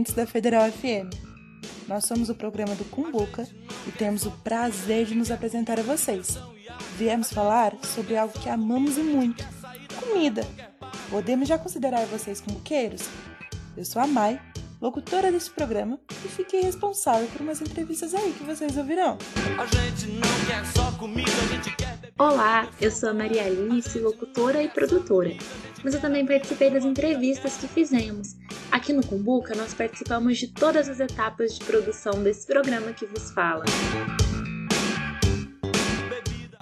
Ouvintes da Federal FM. Nós somos o programa do Cumbuca e temos o prazer de nos apresentar a vocês. Viemos falar sobre algo que amamos e muito: comida. Podemos já considerar vocês cumbuqueiros? Eu sou a Mai, locutora deste programa, e fiquei responsável por umas entrevistas aí que vocês ouvirão. A gente não quer só comida, a gente quer Olá, eu sou a Maria Alice, locutora e produtora. Mas eu também participei das entrevistas que fizemos. Aqui no Cumbuca, nós participamos de todas as etapas de produção desse programa que vos fala.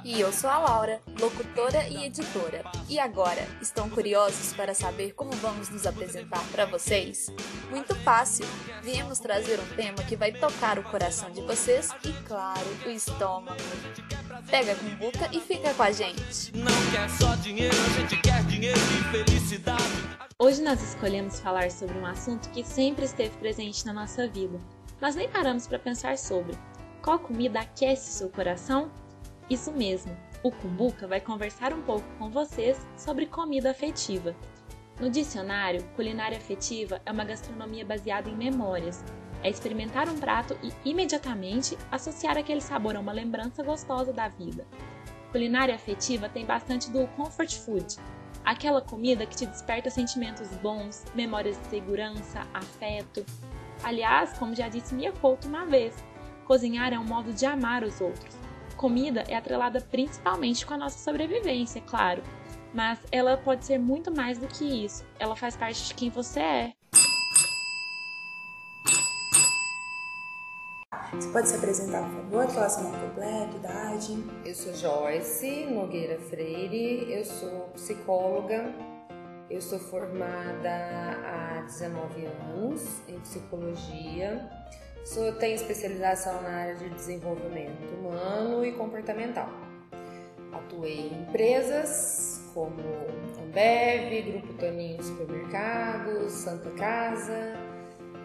E eu sou a Laura, locutora e editora. E agora, estão curiosos para saber como vamos nos apresentar para vocês? Muito fácil! Viemos trazer um tema que vai tocar o coração de vocês e, claro, o estômago. Pega a cumbuca e fica com a gente! não quer só dinheiro, a gente quer dinheiro e felicidade. Hoje nós escolhemos falar sobre um assunto que sempre esteve presente na nossa vida, mas nem paramos para pensar sobre. Qual comida aquece seu coração? Isso mesmo, o Cumbuca vai conversar um pouco com vocês sobre comida afetiva. No dicionário, culinária afetiva é uma gastronomia baseada em memórias. É experimentar um prato e imediatamente associar aquele sabor a uma lembrança gostosa da vida. Culinária afetiva tem bastante do comfort food, aquela comida que te desperta sentimentos bons, memórias de segurança, afeto. Aliás, como já disse Mia Couto uma vez, cozinhar é um modo de amar os outros. Comida é atrelada principalmente com a nossa sobrevivência, claro, mas ela pode ser muito mais do que isso. Ela faz parte de quem você é. Você pode se apresentar, por favor? Falar seu nome completo, idade. Eu sou Joyce Nogueira Freire, eu sou psicóloga, eu sou formada há 19 anos em psicologia, sou, tenho especialização na área de desenvolvimento humano e comportamental. Atuei em empresas como Ambev, Grupo Toninho Supermercados, Santa Casa,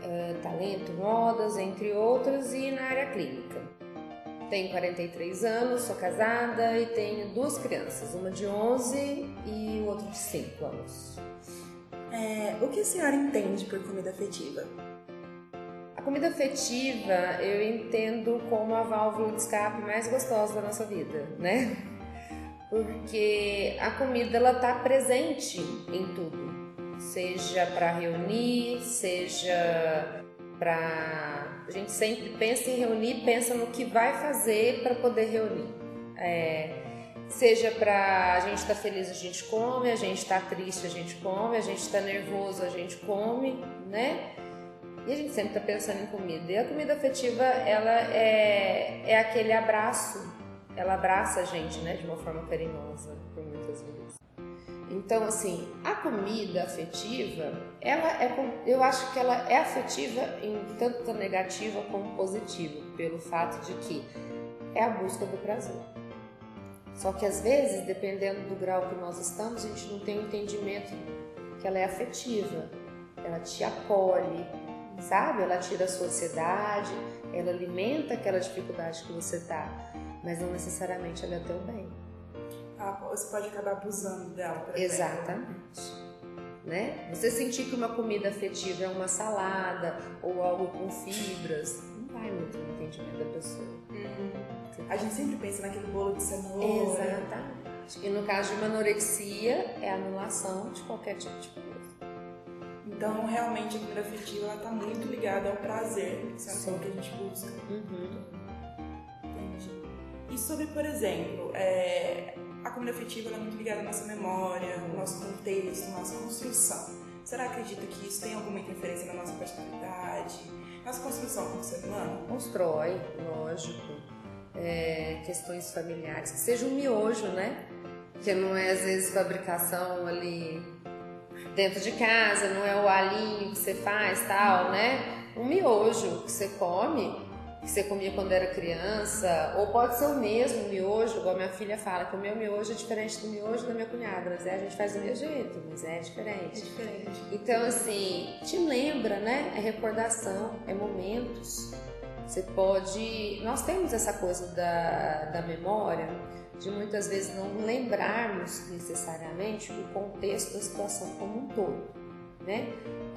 eh, Talento Modas, entre outras, e na área clínica. Tenho 43 anos, sou casada e tenho duas crianças, uma de 11 e o outro de 5 anos. É, o que a senhora entende por comida afetiva? Comida afetiva eu entendo como a válvula de escape mais gostosa da nossa vida, né? Porque a comida ela tá presente em tudo, seja para reunir, seja para a gente sempre pensa em reunir, pensa no que vai fazer para poder reunir. É, seja para a gente estar feliz a gente come, a gente está triste a gente come, a gente está nervoso a gente come, né? E a gente sempre está pensando em comida. E a comida afetiva, ela é, é aquele abraço, ela abraça a gente, né, de uma forma carinhosa, por muitas vezes. Então, assim, a comida afetiva, ela é, eu acho que ela é afetiva em tanto negativa como positiva, pelo fato de que é a busca do prazer. Só que às vezes, dependendo do grau que nós estamos, a gente não tem o entendimento que ela é afetiva. Ela te acolhe, sabe? Ela tira a sua ansiedade, ela alimenta aquela dificuldade que você tá, mas não necessariamente ela é teu bem. Ah, você pode acabar abusando dela. Exatamente. Né? Você sentir que uma comida afetiva é uma salada ou algo com fibras, não vai muito no entendimento da pessoa. A gente sempre pensa naquele bolo de cenoura. Exatamente. E no caso de uma anorexia, é a anulação de qualquer tipo de comida. Então, realmente, a comida afetiva ela tá muito ligada ao prazer, que é Sim. o que a gente busca. Uhum. Entendi. E sobre, por exemplo, é, a comida afetiva ela é muito ligada à nossa memória, ao nosso contexto, à nossa construção. Será que acredita que isso tem alguma interferência na nossa personalidade, nossa construção como ser humano? Constrói, lógico, é, questões familiares, que seja um miojo, né? Que não é às vezes fabricação ali dentro de casa, não é o alinho que você faz, tal, né? Um miojo que você come, que você comia quando era criança, ou pode ser o mesmo miojo, igual minha filha fala, que o meu miojo é diferente do miojo da minha cunhada, mas é, a gente faz do mesmo jeito, mas é diferente. É diferente. Então, assim, te lembra, né? É recordação, é momentos. Você pode. Nós temos essa coisa da, da memória, de muitas vezes não lembrarmos necessariamente o contexto da situação como um todo. né?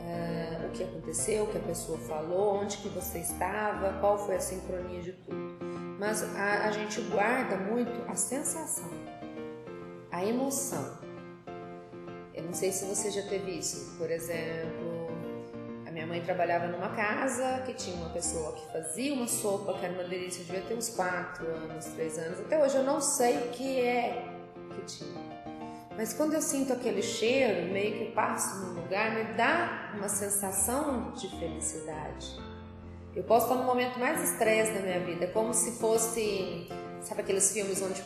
Uh, o que aconteceu, o que a pessoa falou, onde que você estava, qual foi a sincronia de tudo. Mas a, a gente guarda muito a sensação, a emoção. Eu não sei se você já teve isso. Por exemplo, minha mãe trabalhava numa casa que tinha uma pessoa que fazia uma sopa que era uma delícia, devia ter uns 4 anos, 3 anos. Até hoje eu não sei o que é que tinha. Mas quando eu sinto aquele cheiro, meio que passo num lugar, me dá uma sensação de felicidade. Eu posso estar no momento mais estresse da minha vida, como se fosse, sabe aqueles filmes onde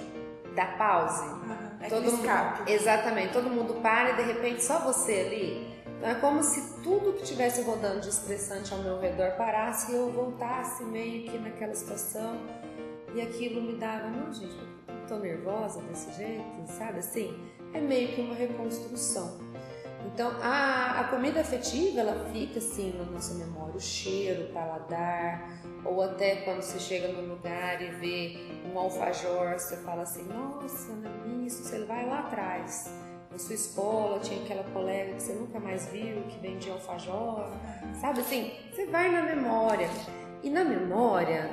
dá pause? Uhum, é todo mundo, escape. exatamente, todo mundo para e de repente só você ali. Então é como se tudo que estivesse rodando de estressante ao meu redor parasse e eu voltasse meio que naquela situação e aquilo me dava, não gente, tô nervosa desse jeito, sabe assim? É meio que uma reconstrução. Então, a, a comida afetiva, ela fica assim na nossa memória, o cheiro, o paladar, ou até quando você chega no lugar e vê um alfajor, você fala assim, nossa, não isso, você vai lá atrás. Na sua escola tinha aquela colega que você nunca mais viu, que vendia alfajor, sabe assim? Você vai na memória. E na memória,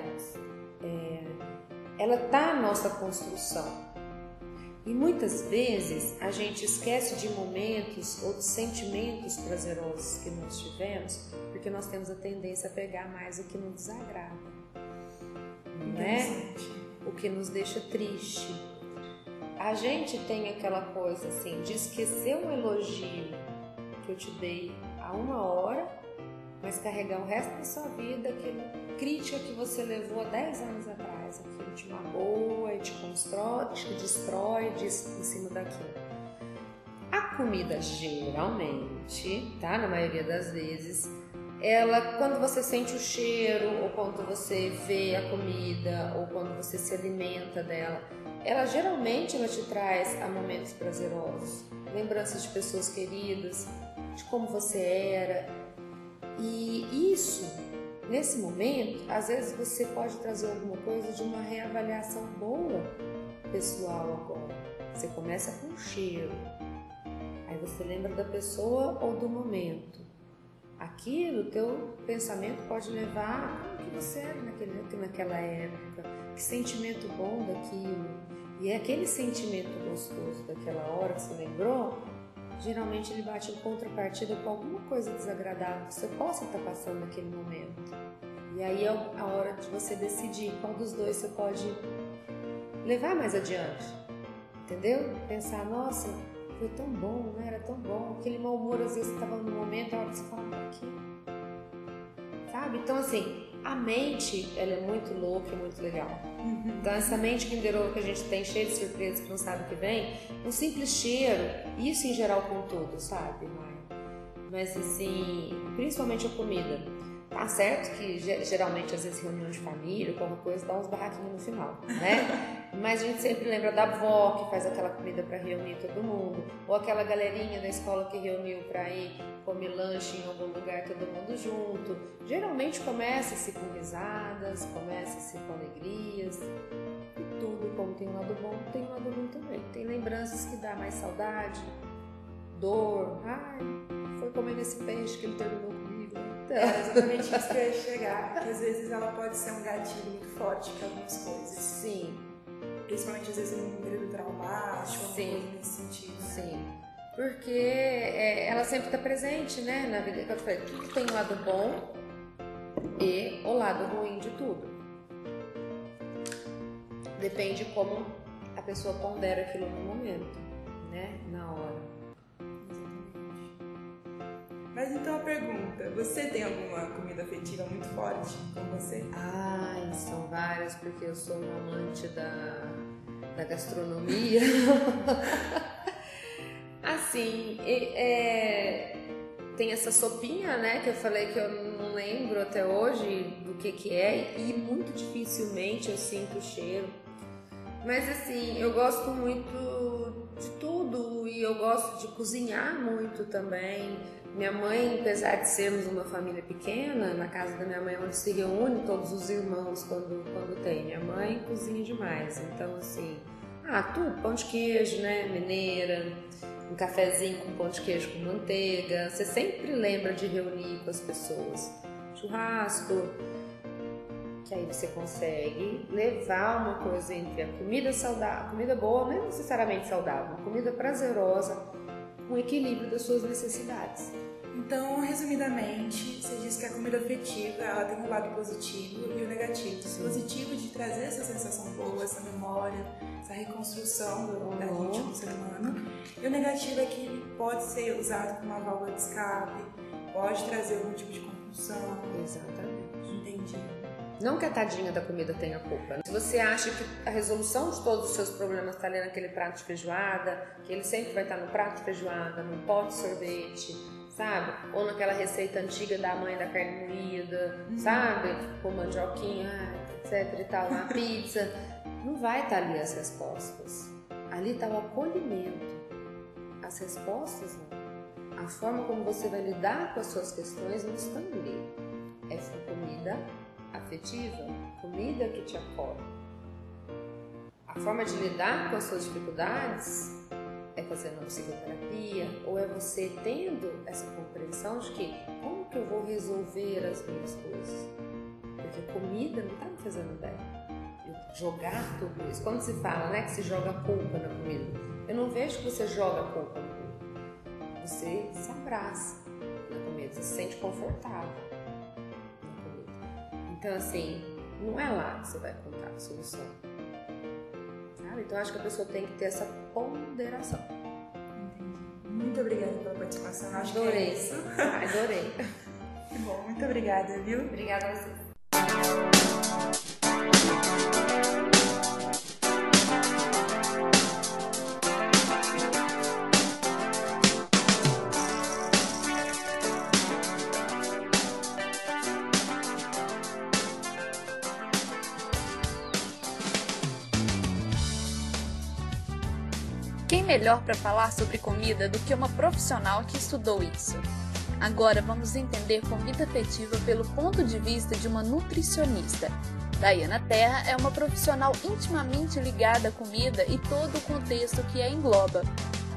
é, ela tá a nossa construção. E muitas vezes a gente esquece de momentos ou de sentimentos prazerosos que nós tivemos, porque nós temos a tendência a pegar mais o que nos desagrada, não é? O que nos deixa triste. A gente tem aquela coisa assim de esquecer um elogio que eu te dei há uma hora, mas carregar o resto da sua vida aquele crítica que você levou há 10 anos atrás, aquilo te magoa e te constrói, te destrói em cima daquilo. A comida geralmente, tá? Na maioria das vezes, ela quando você sente o cheiro ou quando você vê a comida ou quando você se alimenta dela, ela geralmente ela te traz a momentos prazerosos, lembranças de pessoas queridas, de como você era. E isso Nesse momento, às vezes você pode trazer alguma coisa de uma reavaliação boa pessoal agora. Você começa com um cheiro, aí você lembra da pessoa ou do momento. Aquilo, teu pensamento pode levar como que você era naquele, naquela época, que sentimento bom daquilo. E é aquele sentimento gostoso daquela hora que você lembrou, geralmente ele bate em contrapartida com alguma coisa desagradável que você possa estar passando naquele momento. E aí é a hora de você decidir qual dos dois você pode levar mais adiante. Entendeu? Pensar, nossa, foi tão bom, né? Era tão bom. Aquele mau humor às vezes estava no momento, a hora que você fala, aqui. Sabe? Então, assim, a mente, ela é muito louca e muito legal. Uhum. Então, essa mente Kinder que a gente tem, cheia de surpresas, que não sabe o que vem, um simples cheiro, isso em geral com tudo, sabe, Maia? Mas, assim, principalmente a comida. Tá certo que geralmente, às vezes, reunião de família, alguma coisa, dá uns barraquinhos no final, né? Mas a gente sempre lembra da avó que faz aquela comida para reunir todo mundo, ou aquela galerinha da escola que reuniu para ir comer lanche em algum lugar, todo mundo junto. Geralmente começa-se com risadas, começa-se com alegrias. E tudo, como tem um lado bom, tem um lado ruim também. Tem lembranças que dá mais saudade, dor. Ai, foi comer esse peixe que ele terminou então. É exatamente isso que eu ia chegar, porque às vezes ela pode ser um gatilho muito forte para algumas coisas. Sim. Principalmente às vezes num período traumático, Sim. coisa nesse sentido. Né? Sim. Porque é, ela sempre está presente, né? Na vida que eu falei, tudo tem o lado bom e o lado ruim de tudo. Depende como a pessoa pondera aquilo no momento, né? Na hora. Mas então a pergunta, você tem alguma comida afetiva muito forte com você? Ai, são várias, porque eu sou uma amante da, da gastronomia. assim, é, tem essa sopinha, né, que eu falei que eu não lembro até hoje do que que é e muito dificilmente eu sinto o cheiro. Mas assim, eu gosto muito de tudo e eu gosto de cozinhar muito também. Minha mãe, apesar de sermos uma família pequena, na casa da minha mãe onde se reúne todos os irmãos quando, quando tem. Minha mãe cozinha demais, então assim, ah, tudo, pão de queijo, né, mineira, um cafezinho com pão de queijo com manteiga. Você sempre lembra de reunir com as pessoas. Churrasco, que aí você consegue levar uma coisa entre a comida saudável, comida boa, não é necessariamente saudável, uma comida prazerosa, um equilíbrio das suas necessidades. Então, resumidamente, você diz que a comida afetiva ela tem um lado positivo e o negativo. O positivo de trazer essa sensação boa, essa memória, essa reconstrução do, da Uhum. mente do ser humano. E o negativo é que ele pode ser usado como uma válvula de escape, pode trazer algum tipo de compulsão. Exatamente. Entendi. Não que a tadinha da comida tenha culpa. né? Se você acha que a resolução de todos os seus problemas está ali naquele prato de feijoada, que ele sempre vai estar no prato de feijoada, num pote de sorvete, sabe? Ou naquela receita antiga da mãe da carne moída, sabe? Com mandioquinha, etc e tal, na pizza. Não vai estar ali as respostas. Ali está o acolhimento. As respostas não. A forma como você vai lidar com as suas questões não estão ali. Essa comida afetiva, comida que te acolhe. A forma de lidar com as suas dificuldades é fazendo uma psicoterapia ou é você tendo essa compreensão de que como que eu vou resolver as minhas coisas? Porque comida não está me fazendo bem. Eu jogar tudo isso. Quando se fala né, que se joga culpa na comida, eu não vejo que você joga culpa na comida. Você se abraça na comida, você se sente confortável. Então, assim, não é lá que você vai encontrar a solução. Sabe? Então, acho que a pessoa tem que ter essa ponderação. Entendi. Muito obrigada pela participação. Acho que é Adorei. isso. Adorei. Que bom, muito obrigada, viu? Obrigada a você. Melhor para falar sobre comida do que uma profissional que estudou isso? Agora vamos entender comida afetiva pelo ponto de vista de uma nutricionista. Dayana Terra é uma profissional intimamente ligada à comida e todo o contexto que a engloba.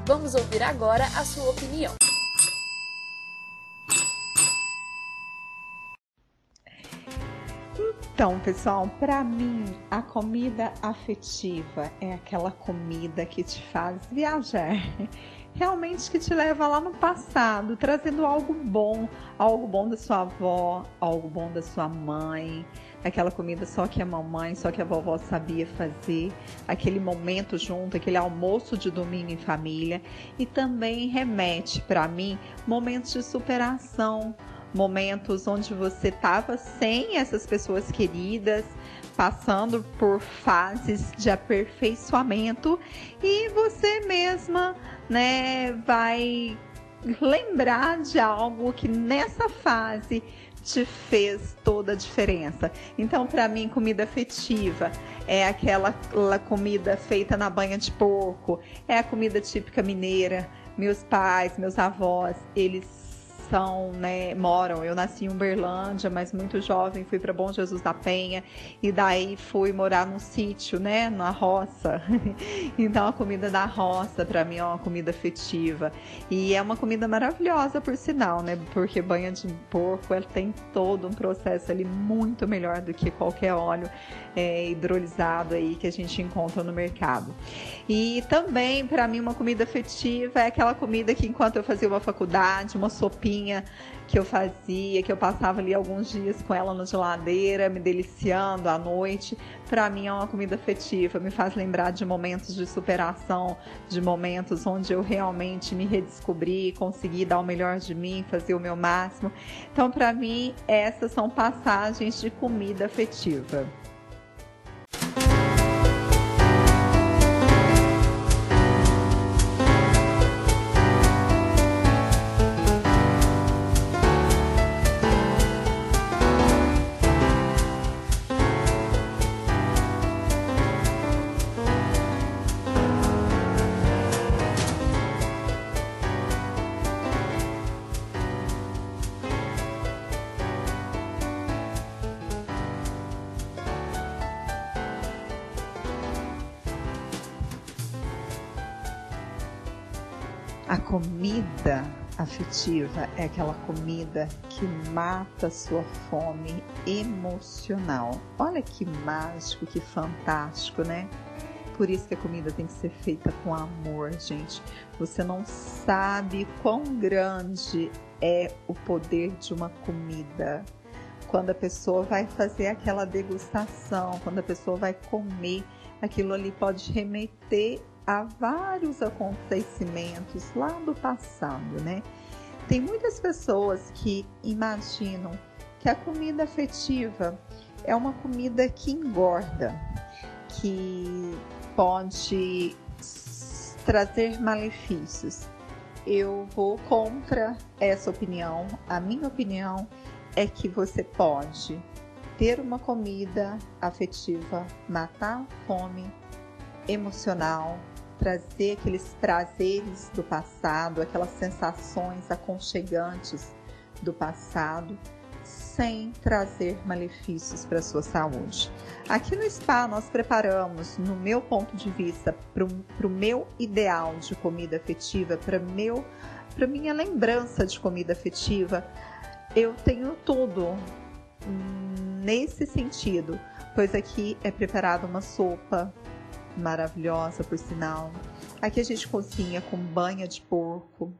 Vamos ouvir agora a sua opinião. Então, pessoal, para mim, a comida afetiva é aquela comida que te faz viajar. Realmente que te leva lá no passado, trazendo algo bom, algo bom da sua avó, algo bom da sua mãe, aquela comida só que a mamãe, só que a vovó sabia fazer, aquele momento junto, aquele almoço de domingo em família, e também remete para mim momentos de superação, momentos onde você estava sem essas pessoas queridas, passando por fases de aperfeiçoamento e você mesma, né, vai lembrar de algo que nessa fase te fez toda a diferença. Então, para mim, comida afetiva é aquela comida feita na banha de porco, é a comida típica mineira. Meus pais, meus avós, eles são, né, moram. Eu nasci em Uberlândia, mas muito jovem fui para Bom Jesus da Penha e daí fui morar num sítio, né, na roça. então a comida da roça para mim é uma comida afetiva e é uma comida maravilhosa por sinal, né? Porque banha de porco ela tem todo um processo ali muito melhor do que qualquer óleo é, hidrolisado aí que a gente encontra no mercado. E também para mim uma comida afetiva é aquela comida que enquanto eu fazia uma faculdade, uma sopinha que eu fazia, que eu passava ali alguns dias com ela na geladeira, me deliciando à noite. Para mim é uma comida afetiva, me faz lembrar de momentos de superação, de momentos onde eu realmente me redescobri, consegui dar o melhor de mim, fazer o meu máximo. Então, para mim, essas são passagens de comida afetiva. Comida afetiva é aquela comida que mata sua fome emocional. Olha que mágico, que fantástico, né? Por isso que a comida tem que ser feita com amor, gente. Você não sabe quão grande é o poder de uma comida. Quando a pessoa vai fazer aquela degustação, quando a pessoa vai comer, aquilo ali pode remeter a vários acontecimentos lá do passado, né? Tem muitas pessoas que imaginam que a comida afetiva é uma comida que engorda, que pode trazer malefícios. Eu vou contra essa opinião. A minha opinião é que você pode ter uma comida afetiva, matar a fome emocional, trazer aqueles prazeres do passado, aquelas sensações aconchegantes do passado, sem trazer malefícios para a sua saúde. Aqui no spa nós preparamos, no meu ponto de vista, para o meu ideal de comida afetiva, para meu para minha lembrança de comida afetiva, eu tenho tudo nesse sentido, pois aqui é preparada uma sopa maravilhosa, por sinal. Aqui a gente cozinha com banha de porco,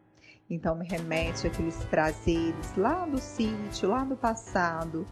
então me remete àqueles prazeres lá do sítio, lá do passado.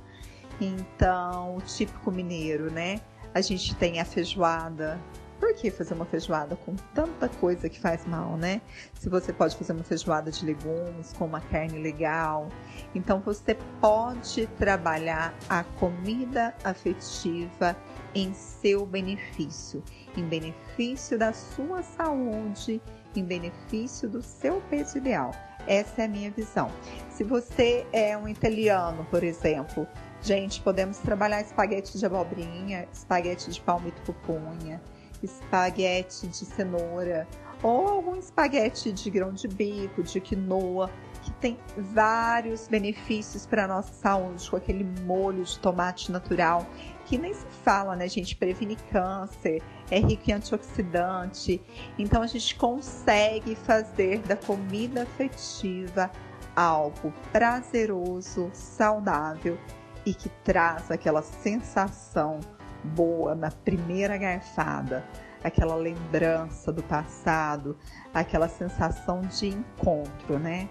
Então, o típico mineiro, né? A gente tem a feijoada. Por que fazer uma feijoada com tanta coisa que faz mal, né? Se você pode fazer uma feijoada de legumes com uma carne legal. Então, você pode trabalhar a comida afetiva em seu benefício, em benefício da sua saúde, em benefício do seu peso ideal. Essa é a minha visão. Se você é um italiano, por exemplo, gente, podemos trabalhar espaguete de abobrinha, espaguete de palmito pupunha, espaguete de cenoura ou algum espaguete de grão de bico, de quinoa, que tem vários benefícios para a nossa saúde, com aquele molho de tomate natural que nem se fala, né, gente? Previne câncer, é rico em antioxidante. Então a gente consegue fazer da comida afetiva algo prazeroso, saudável e que traz aquela sensação boa na primeira garfada, aquela lembrança do passado, aquela sensação de encontro, né?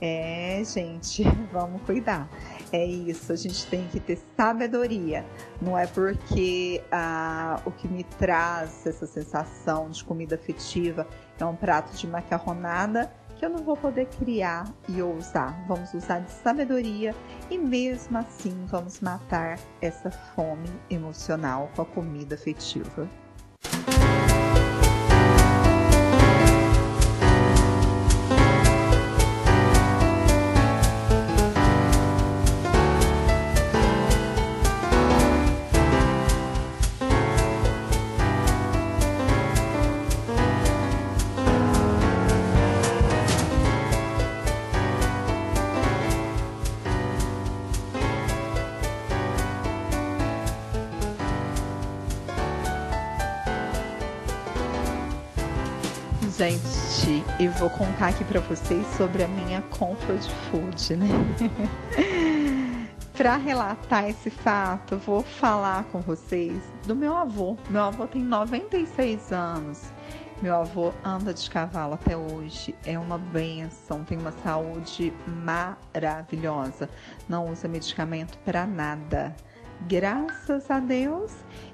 É, gente, vamos cuidar. É isso, a gente tem que ter sabedoria. Não é porque ah, o que me traz essa sensação de comida afetiva é um prato de macarronada que eu não vou poder criar e ousar. Vamos usar de sabedoria e mesmo assim vamos matar essa fome emocional com a comida afetiva. Eu vou contar aqui para vocês sobre a minha comfort food, né? para relatar esse fato, vou falar com vocês do meu avô. Meu avô tem 96 anos. Meu avô anda de cavalo até hoje, é uma benção, tem uma saúde maravilhosa, não usa medicamento para nada. Graças a Deus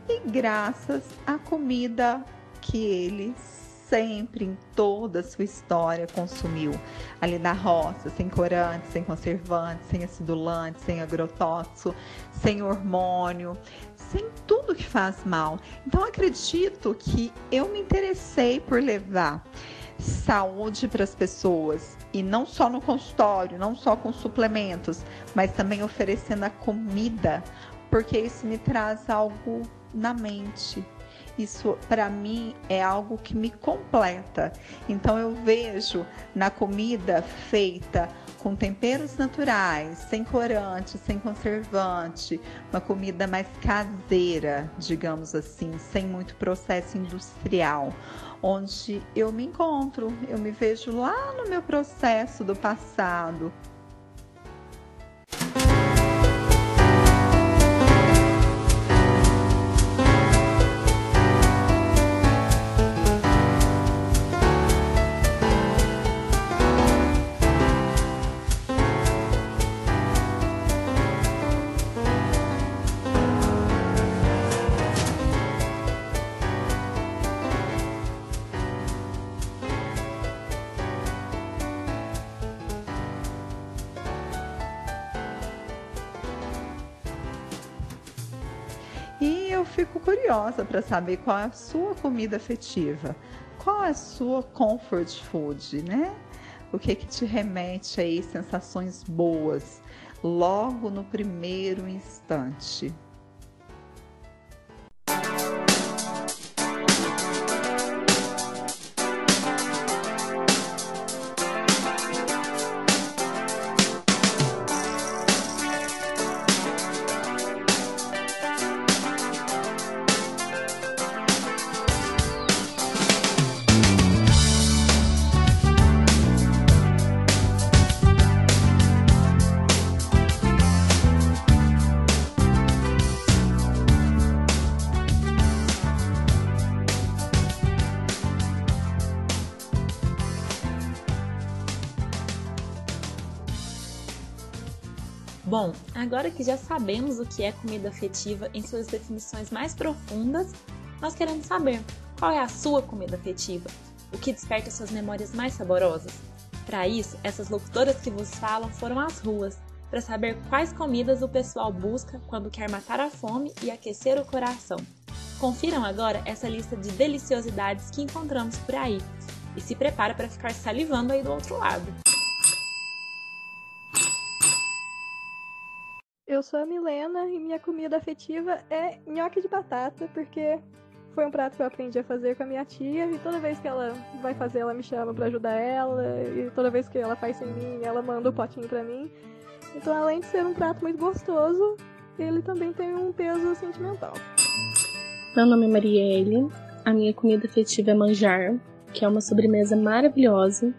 e graças à comida que eles sempre em toda a sua história consumiu ali na roça, sem corante, sem conservante, sem acidulante, sem agrotóxico, sem hormônio, sem tudo que faz mal. Então acredito que eu me interessei por levar saúde para as pessoas e não só no consultório, não só com suplementos, mas também oferecendo a comida, porque isso me traz algo na mente, isso para mim é algo que me completa. Então eu vejo na comida feita com temperos naturais, sem corante, sem conservante, uma comida mais caseira, digamos assim, sem muito processo industrial, onde eu me encontro, eu me vejo lá no meu processo do passado, curiosa para saber qual é a sua comida afetiva, qual é a sua comfort food, né? O que que te remete aí sensações boas logo no primeiro instante? Agora que já sabemos o que é comida afetiva em suas definições mais profundas, nós queremos saber qual é a sua comida afetiva, o que desperta suas memórias mais saborosas. Para isso, essas locutoras que vos falam foram às ruas para saber quais comidas o pessoal busca quando quer matar a fome e aquecer o coração. Confiram agora essa lista de deliciosidades que encontramos por aí e se prepara para ficar salivando aí do outro lado. Eu sou a Milena e minha comida afetiva é nhoque de batata, porque foi um prato que eu aprendi a fazer com a minha tia e toda vez que ela vai fazer, ela me chama para ajudar ela e toda vez que ela faz sem mim, ela manda o um potinho para mim. Então, além de ser um prato muito gostoso, ele também tem um peso sentimental. Meu nome é Marielle, a minha comida afetiva é manjar, que é uma sobremesa maravilhosa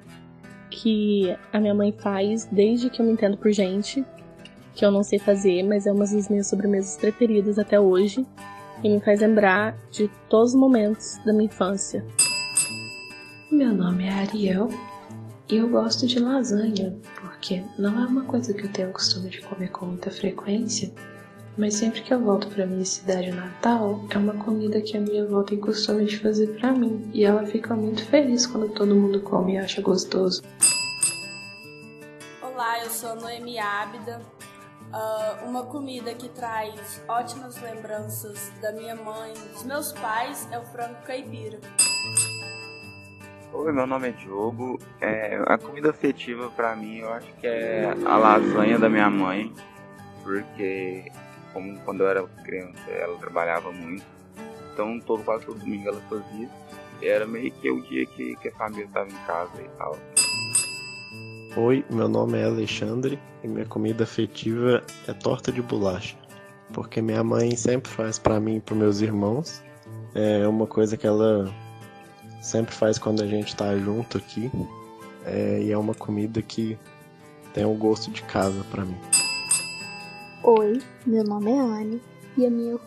que a minha mãe faz desde que eu me entendo por gente que eu não sei fazer, mas é uma das minhas sobremesas preferidas até hoje e me faz lembrar de todos os momentos da minha infância. Meu nome é Ariel e eu gosto de lasanha, porque não é uma coisa que eu tenho costume de comer com muita frequência, mas sempre que eu volto para minha cidade natal, é uma comida que a minha avó tem costume de fazer para mim, e ela fica muito feliz quando todo mundo come e acha gostoso. Olá, eu sou Noemi Ábida, Uh, uma comida que traz ótimas lembranças da minha mãe, dos meus pais, é o frango caipira. Oi, meu nome é Diogo. É, a comida afetiva para mim, eu acho que é a lasanha da minha mãe, porque como quando eu era criança ela trabalhava muito, então todo quase todo domingo ela fazia. Era meio que o dia que, que a família estava em casa e tal. Oi, meu nome é Alexandre e minha comida afetiva é torta de bolacha, porque minha mãe sempre faz para mim e para meus irmãos. É uma coisa que ela sempre faz quando a gente tá junto aqui. É, e é uma comida que tem o um gosto de casa para mim. Oi, meu nome é Anne e a minha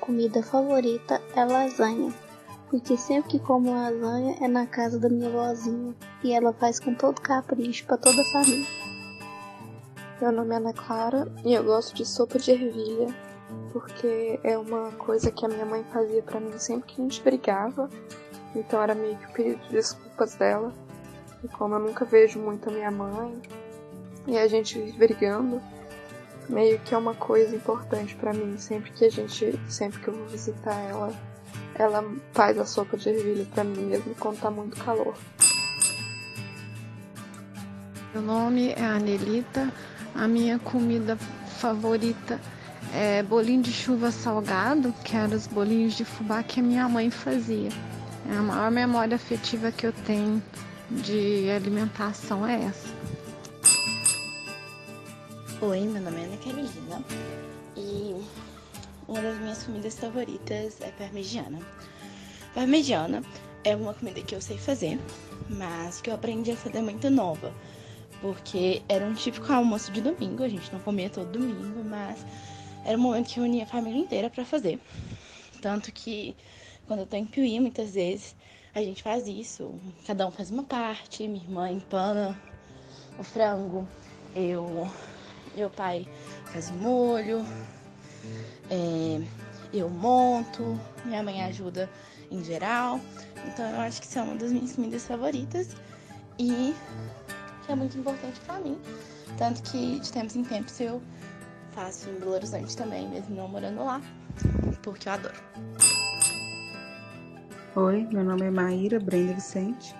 comida favorita é lasanha porque sempre que como lasanha é na casa da minha vozinha e ela faz com todo capricho para toda a família. Meu nome é Ana Clara e eu gosto de sopa de ervilha porque é uma coisa que a minha mãe fazia para mim sempre que a gente brigava, então era meio que de desculpas dela. E como eu nunca vejo muito a minha mãe e a gente brigando, meio que é uma coisa importante para mim sempre que a gente, sempre que eu vou visitar ela ela faz a sopa de ervilha para mim mesmo quando tá muito calor. Meu nome é Anelita. A minha comida favorita é bolinho de chuva salgado, que eram os bolinhos de fubá que a minha mãe fazia. É a maior memória afetiva que eu tenho de alimentação é essa. Oi, meu nome é Ana Carolina e uma das minhas comidas favoritas é parmegiana. Parmegiana é uma comida que eu sei fazer, mas que eu aprendi a fazer muito nova. Porque era um típico almoço de domingo, a gente não comia todo domingo, mas era um momento que unia a família inteira para fazer. Tanto que quando eu tô em Piuí, muitas vezes, a gente faz isso. Cada um faz uma parte, minha irmã empana o frango, eu, meu pai faz o molho, é, eu monto, minha mãe ajuda em geral. Então eu acho que isso é uma das minhas comidas favoritas e que é muito importante para mim. Tanto que de tempos em tempos eu faço em Belo Horizonte também, mesmo não morando lá, porque eu adoro. Oi, meu nome é Maíra Brenda Vicente.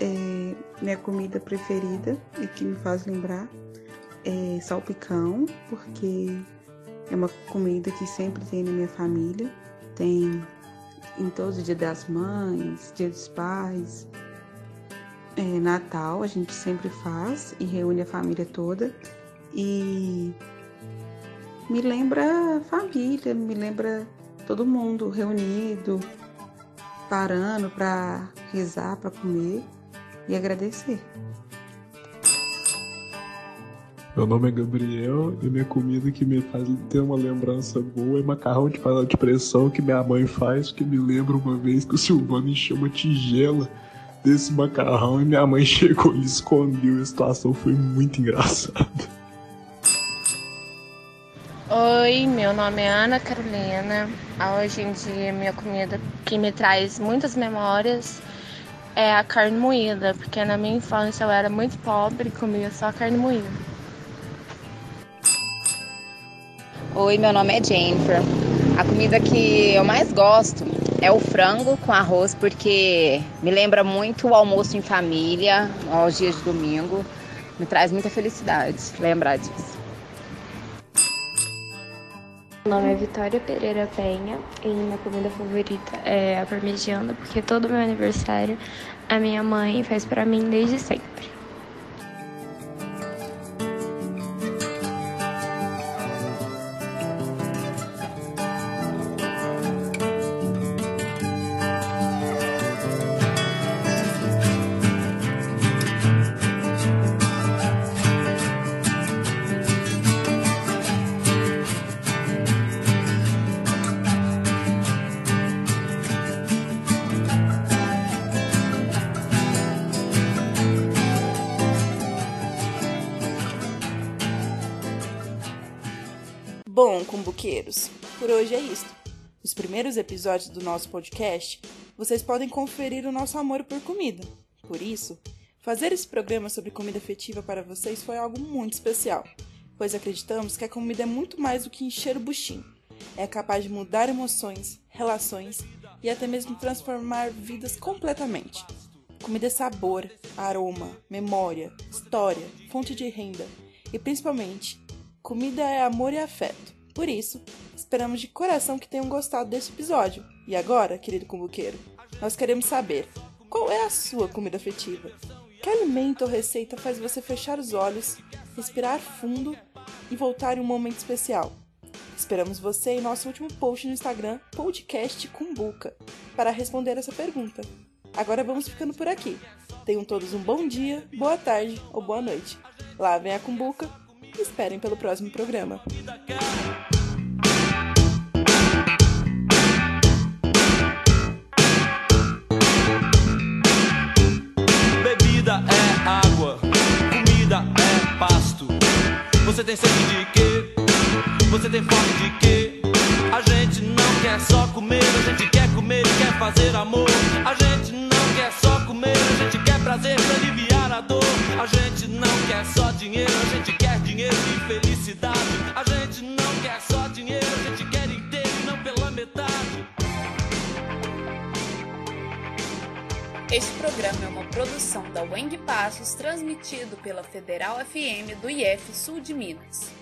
É, minha comida preferida e que me faz lembrar é salpicão, porque é uma comida que sempre tem na minha família. Tem em todos os dias das mães, dia dos pais, é, Natal, a gente sempre faz e reúne a família toda. E me lembra família, me lembra todo mundo reunido, parando para rezar, para comer e agradecer. Meu nome é Gabriel e minha comida que me faz ter uma lembrança boa é macarrão de panela de pressão que minha mãe faz, que me lembra uma vez que o Silvano encheu uma tigela desse macarrão e minha mãe chegou e escondeu. A situação foi muito engraçada. Oi, meu nome é Ana Carolina. Hoje em dia, minha comida que me traz muitas memórias é a carne moída, porque na minha infância eu era muito pobre e comia só carne moída. Oi, meu nome é Jennifer. A comida que eu mais gosto é o frango com arroz, porque me lembra muito o almoço em família, aos dias de domingo. Me traz muita felicidade lembrar disso. Meu nome é Vitória Pereira Penha e minha comida favorita é a parmegiana, porque todo meu aniversário a minha mãe faz para mim desde sempre. Bom, cumbuqueiros, por hoje é isso. Nos primeiros episódios do nosso podcast, vocês podem conferir o nosso amor por comida. Por isso, fazer esse programa sobre comida afetiva para vocês foi algo muito especial, pois acreditamos que a comida é muito mais do que encher o buchinho. É capaz de mudar emoções, relações e até mesmo transformar vidas completamente. Comida é sabor, aroma, memória, história, fonte de renda e principalmente Comida é amor e afeto. Por isso, esperamos de coração que tenham gostado deste episódio. E agora, querido cumbuqueiro, nós queremos saber qual é a sua comida afetiva? Que alimento ou receita faz você fechar os olhos, respirar fundo e voltar em um momento especial? Esperamos você em nosso último post no Instagram, podcast Cumbuca, para responder essa pergunta. Agora vamos ficando por aqui. Tenham todos um bom dia, boa tarde ou boa noite. Lavem a cumbuca e esperem pelo próximo programa. Bebida é água, comida é pasto. Você tem sede de produção da Weng Passos, transmitido pela Federal FM do IF Sul de Minas.